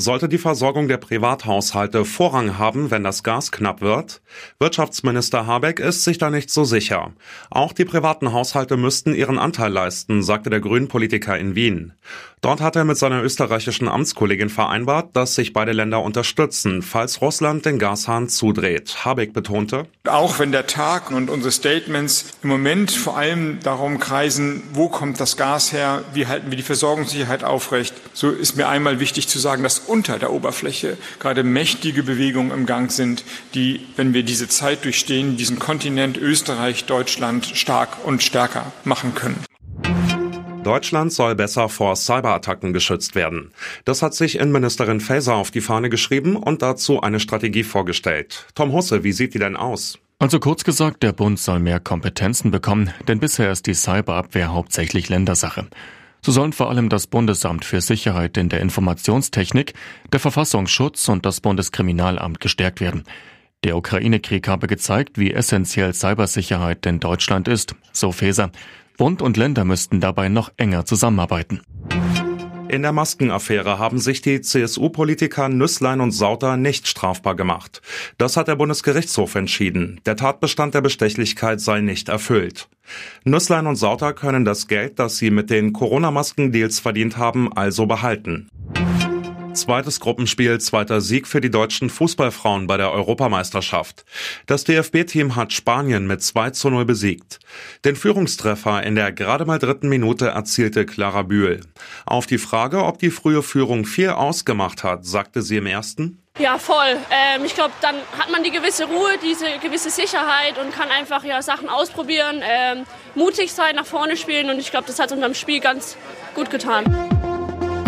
Sollte die Versorgung der Privathaushalte Vorrang haben, wenn das Gas knapp wird? Wirtschaftsminister Habeck ist sich da nicht so sicher. Auch die privaten Haushalte müssten ihren Anteil leisten, sagte der Grünen-Politiker in Wien. Dort hat er mit seiner österreichischen Amtskollegin vereinbart, dass sich beide Länder unterstützen, falls Russland den Gashahn zudreht. Habeck betonte, auch wenn der Tag und unsere Statements im Moment vor allem darum kreisen, wo kommt das Gas her, wie halten wir die Versorgungssicherheit aufrecht, so ist mir einmal wichtig zu sagen, dass unter der Oberfläche gerade mächtige Bewegungen im Gang sind, die, wenn wir diese Zeit durchstehen, diesen Kontinent Österreich, Deutschland stark und stärker machen können. Deutschland soll besser vor Cyberattacken geschützt werden. Das hat sich Innenministerin Faeser auf die Fahne geschrieben und dazu eine Strategie vorgestellt. Tom Husse, wie sieht die denn aus? Also kurz gesagt, der Bund soll mehr Kompetenzen bekommen, denn bisher ist die Cyberabwehr hauptsächlich Ländersache. So sollen vor allem das Bundesamt für Sicherheit in der Informationstechnik, der Verfassungsschutz und das Bundeskriminalamt gestärkt werden. Der Ukraine-Krieg habe gezeigt, wie essentiell Cybersicherheit in Deutschland ist, so Faeser. Bund und Länder müssten dabei noch enger zusammenarbeiten. In der Maskenaffäre haben sich die CSU-Politiker Nüsslein und Sauter nicht strafbar gemacht. Das hat der Bundesgerichtshof entschieden. Der Tatbestand der Bestechlichkeit sei nicht erfüllt. Nüsslein und Sauter können das Geld, das sie mit den Corona-Masken-Deals verdient haben, also behalten. Zweites Gruppenspiel, zweiter Sieg für die deutschen Fußballfrauen bei der Europameisterschaft. Das DFB-Team hat Spanien mit 2 zu 0 besiegt. Den Führungstreffer in der gerade mal dritten Minute erzielte Clara Bühl. Auf die Frage, ob die frühe Führung viel ausgemacht hat, sagte sie im ersten. Ja, voll. Ähm, ich glaube, dann hat man die gewisse Ruhe, diese gewisse Sicherheit und kann einfach ja, Sachen ausprobieren, ähm, mutig sein, nach vorne spielen und ich glaube, das hat unserem Spiel ganz gut getan.